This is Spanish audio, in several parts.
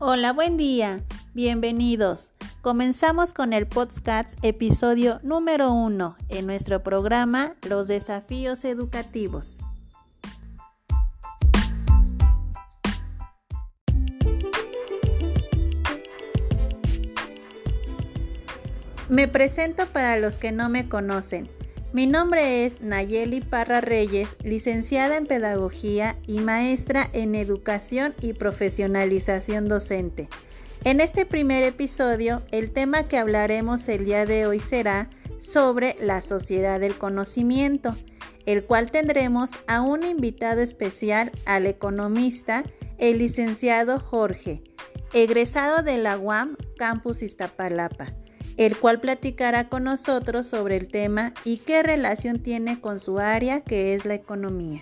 Hola, buen día. Bienvenidos. Comenzamos con el podcast episodio número uno en nuestro programa Los desafíos educativos. Me presento para los que no me conocen. Mi nombre es Nayeli Parra Reyes, licenciada en Pedagogía y maestra en Educación y Profesionalización Docente. En este primer episodio, el tema que hablaremos el día de hoy será sobre la sociedad del conocimiento, el cual tendremos a un invitado especial, al economista, el licenciado Jorge, egresado de la UAM Campus Iztapalapa el cual platicará con nosotros sobre el tema y qué relación tiene con su área que es la economía.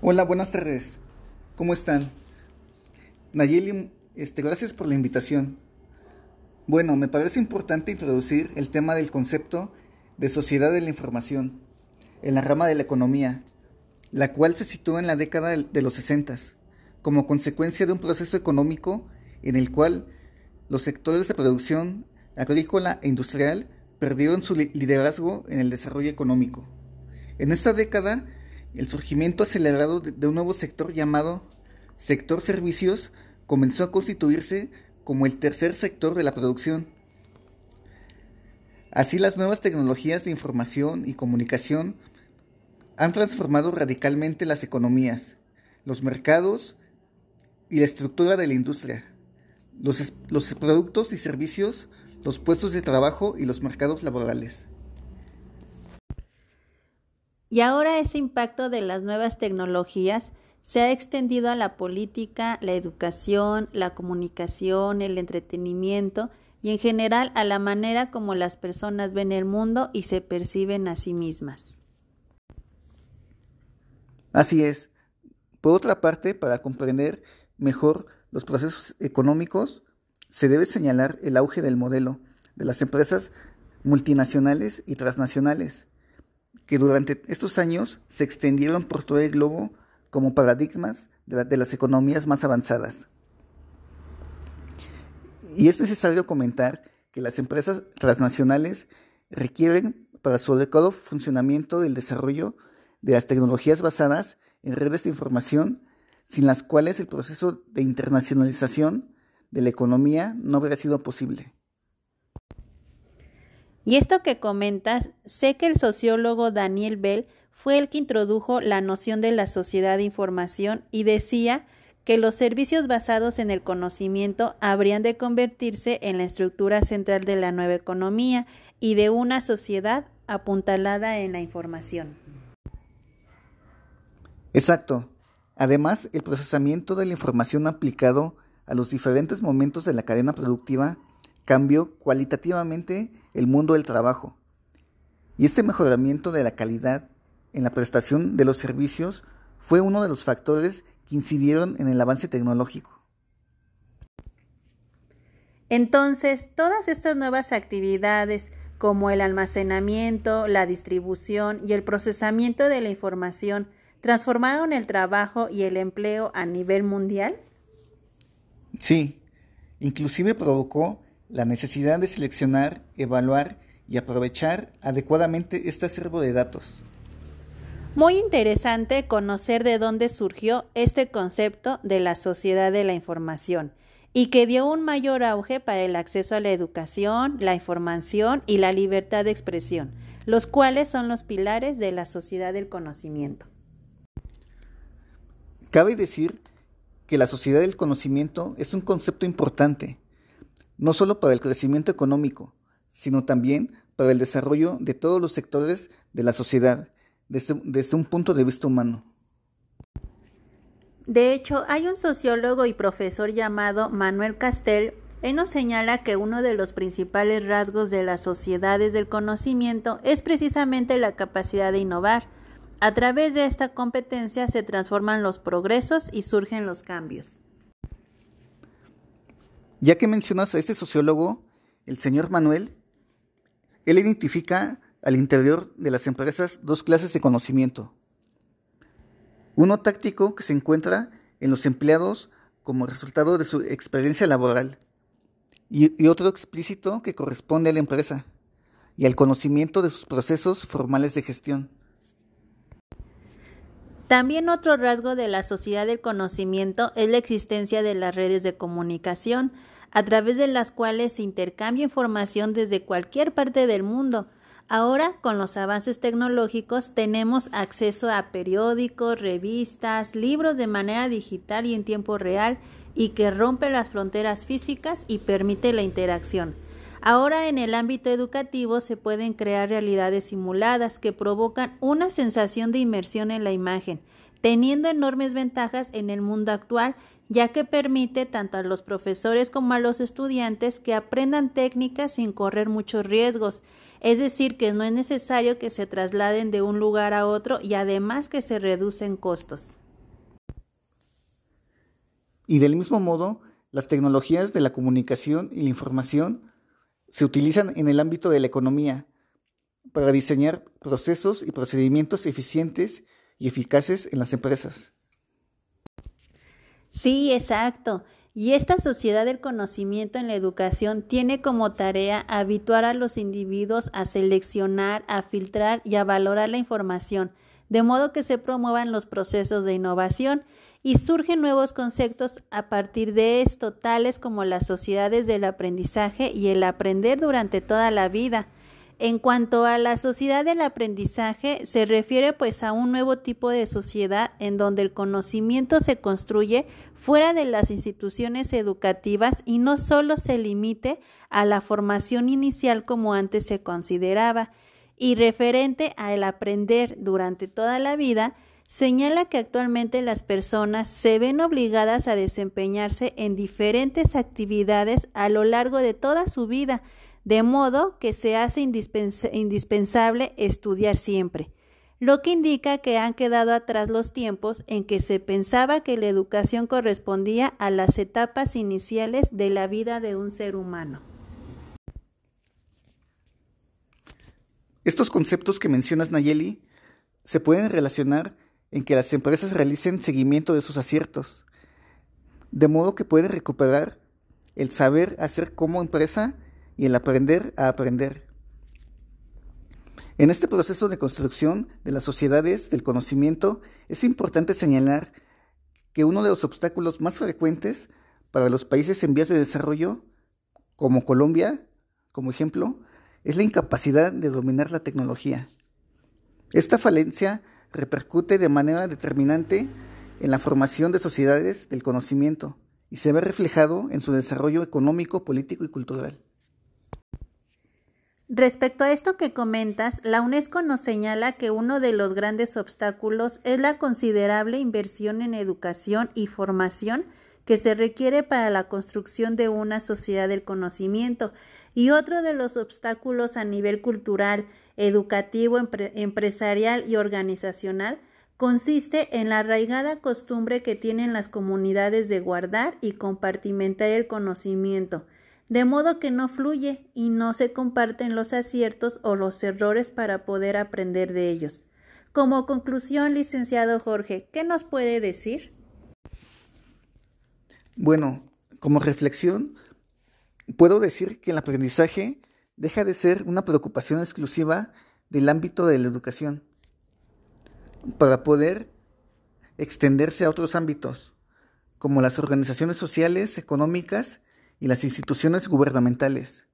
Hola, buenas tardes. ¿Cómo están? Nayeli, este, gracias por la invitación. Bueno, me parece importante introducir el tema del concepto de sociedad de la información en la rama de la economía, la cual se sitúa en la década de los 60 como consecuencia de un proceso económico en el cual los sectores de producción agrícola e industrial perdieron su liderazgo en el desarrollo económico. En esta década, el surgimiento acelerado de un nuevo sector llamado sector servicios comenzó a constituirse como el tercer sector de la producción. Así las nuevas tecnologías de información y comunicación han transformado radicalmente las economías, los mercados y la estructura de la industria, los, los productos y servicios, los puestos de trabajo y los mercados laborales. Y ahora ese impacto de las nuevas tecnologías se ha extendido a la política, la educación, la comunicación, el entretenimiento y en general a la manera como las personas ven el mundo y se perciben a sí mismas. Así es. Por otra parte, para comprender mejor los procesos económicos, se debe señalar el auge del modelo de las empresas multinacionales y transnacionales, que durante estos años se extendieron por todo el globo como paradigmas de, las economías más avanzadas. Y es necesario comentar que las empresas transnacionales requieren para su adecuado funcionamiento del desarrollo de las tecnologías basadas en redes de información sin las cuales el proceso de internacionalización de la economía no habría sido posible. Y esto que comentas, sé que el sociólogo Daniel Bell fue el que introdujo la noción de la sociedad de información y decía que los servicios basados en el conocimiento habrían de convertirse en la estructura central de la nueva economía y de una sociedad apuntalada en la información. Exacto. Además, el procesamiento de la información aplicado a los diferentes momentos de la cadena productiva cambió cualitativamente el mundo del trabajo. Y este mejoramiento de la calidad en la prestación de los servicios fue uno de los factores que incidieron en el avance tecnológico. Entonces, todas estas nuevas actividades, como el almacenamiento, la distribución y el procesamiento de la información, transformaron el trabajo y el empleo a nivel mundial? Sí, inclusive provocó la necesidad de seleccionar, evaluar y aprovechar adecuadamente este acervo de datos. Muy interesante conocer de dónde surgió este concepto de la sociedad de la información y que dio un mayor auge para el acceso a la educación, la información y la libertad de expresión, los cuales son los pilares de la sociedad del conocimiento. Cabe decir que la sociedad del conocimiento es un concepto importante, no solo para el crecimiento económico, sino también para el desarrollo de todos los sectores de la sociedad, desde, un punto de vista humano. De hecho, hay un sociólogo y profesor llamado Manuel Castell él nos señala que uno de los principales rasgos de las sociedades del conocimiento es precisamente la capacidad de innovar, a través de esta competencia se transforman los progresos y surgen los cambios. Ya que mencionas a este sociólogo, el señor Manuel, él identifica al interior de las empresas dos clases de conocimiento. Uno táctico que se encuentra en los empleados como resultado de su experiencia laboral y, otro explícito que corresponde a la empresa y al conocimiento de sus procesos formales de gestión. También otro rasgo de la sociedad del conocimiento es la existencia de las redes de comunicación, a través de las cuales se intercambia información desde cualquier parte del mundo. Ahora, con los avances tecnológicos, tenemos acceso a periódicos, revistas, libros de manera digital y en tiempo real, y que rompe las fronteras físicas y permite la interacción. Ahora en el ámbito educativo se pueden crear realidades simuladas que provocan una sensación de inmersión en la imagen, teniendo enormes ventajas en el mundo actual, ya que permite tanto a los profesores como a los estudiantes que aprendan técnicas sin correr muchos riesgos, es decir, que no es necesario que se trasladen de un lugar a otro y además que se reducen costos. Y del mismo modo, las tecnologías de la comunicación y la información se utilizan en el ámbito de la economía para diseñar procesos y procedimientos eficientes y eficaces en las empresas. Sí, exacto. Y esta sociedad del conocimiento en la educación tiene como tarea habituar a los individuos a seleccionar, a filtrar y a valorar la información, de modo que se promuevan los procesos de innovación y surgen nuevos conceptos a partir de esto, tales como las sociedades del aprendizaje y el aprender durante toda la vida. En cuanto a la sociedad del aprendizaje, se refiere pues a un nuevo tipo de sociedad en donde el conocimiento se construye fuera de las instituciones educativas y no solo se limite a la formación inicial como antes se consideraba, y referente al aprender durante toda la vida, señala que actualmente las personas se ven obligadas a desempeñarse en diferentes actividades a lo largo de toda su vida, de modo que se hace indispensable estudiar siempre, lo que indica que han quedado atrás los tiempos en que se pensaba que la educación correspondía a las etapas iniciales de la vida de un ser humano. Estos conceptos que mencionas, Nayeli, se pueden relacionar en que las empresas realicen seguimiento de sus aciertos, de modo que pueden recuperar el saber hacer como empresa y el aprender a aprender. En este proceso de construcción de las sociedades del conocimiento es importante señalar que uno de los obstáculos más frecuentes para los países en vías de desarrollo, como Colombia, como ejemplo, es la incapacidad de dominar la tecnología. Esta falencia repercute de manera determinante en la formación de sociedades del conocimiento y se ve reflejado en su desarrollo económico, político y cultural. Respecto a esto que comentas, la UNESCO nos señala que uno de los grandes obstáculos es la considerable inversión en educación y formación que se requiere para la construcción de una sociedad del conocimiento y otro de los obstáculos a nivel cultural educativo, empresarial y organizacional consiste en la arraigada costumbre que tienen las comunidades de guardar y compartimentar el conocimiento, de modo que no fluye y no se comparten los aciertos o los errores para poder aprender de ellos. Como conclusión, licenciado Jorge, ¿qué nos puede decir? Bueno, como reflexión, puedo decir que el aprendizaje deja de ser una preocupación exclusiva del ámbito de la educación para poder extenderse a otros ámbitos, como las organizaciones sociales, económicas y las instituciones gubernamentales.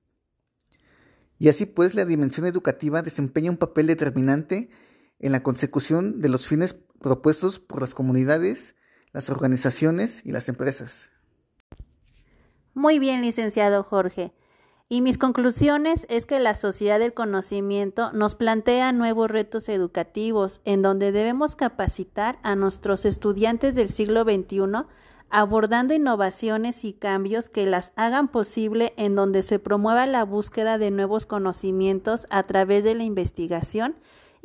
Y así pues la dimensión educativa desempeña un papel determinante en la consecución de los fines propuestos por las comunidades, las organizaciones y las empresas. Muy bien, licenciado Jorge. Y mis conclusiones es que la sociedad del conocimiento nos plantea nuevos retos educativos en donde debemos capacitar a nuestros estudiantes del siglo XXI abordando innovaciones y cambios que las hagan posible en donde se promueva la búsqueda de nuevos conocimientos a través de la investigación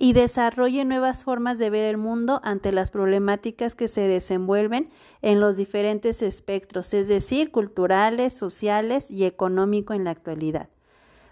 y desarrolle nuevas formas de ver el mundo ante las problemáticas que se desenvuelven en los diferentes espectros, es decir, culturales, sociales y económico en la actualidad.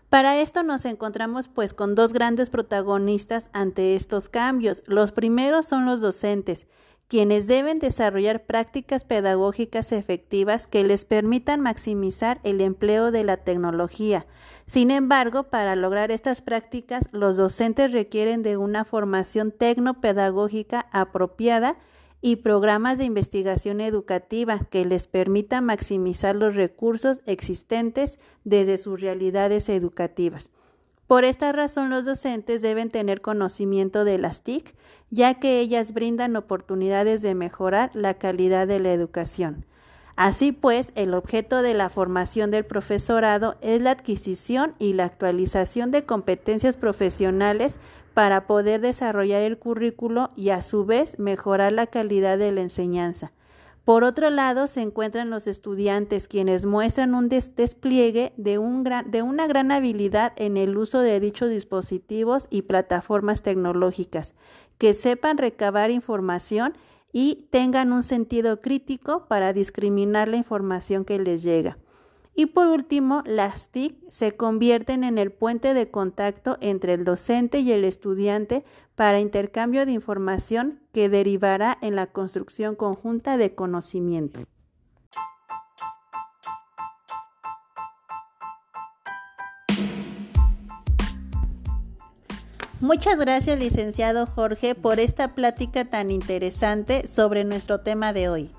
Para esto nos encontramos pues con dos grandes protagonistas ante estos cambios. Los primeros son los docentes, quienes deben desarrollar prácticas pedagógicas efectivas que les permitan maximizar el empleo de la tecnología. Sin embargo, para lograr estas prácticas, los docentes requieren de una formación tecnopedagógica apropiada y programas de investigación educativa que les permita maximizar los recursos existentes desde sus realidades educativas. Por esta razón, los docentes deben tener conocimiento de las TIC, ya que ellas brindan oportunidades de mejorar la calidad de la educación. Así pues, el objeto de la formación del profesorado es la adquisición y la actualización de competencias profesionales para poder desarrollar el currículo y a su vez mejorar la calidad de la enseñanza. Por otro lado, se encuentran los estudiantes quienes muestran un despliegue de, un de una gran habilidad en el uso de dichos dispositivos y plataformas tecnológicas, que sepan recabar información y tengan un sentido crítico para discriminar la información que les llega. Y por último, las TIC se convierten en el puente de contacto entre el docente y el estudiante para intercambio de información que derivará en la construcción conjunta de conocimiento. Muchas gracias, licenciado Jorge, por esta plática tan interesante sobre nuestro tema de hoy.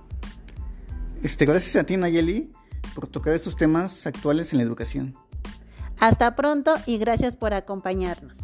Este, gracias a ti, Nayeli por tocar estos temas actuales en la educación. Hasta pronto y gracias por acompañarnos.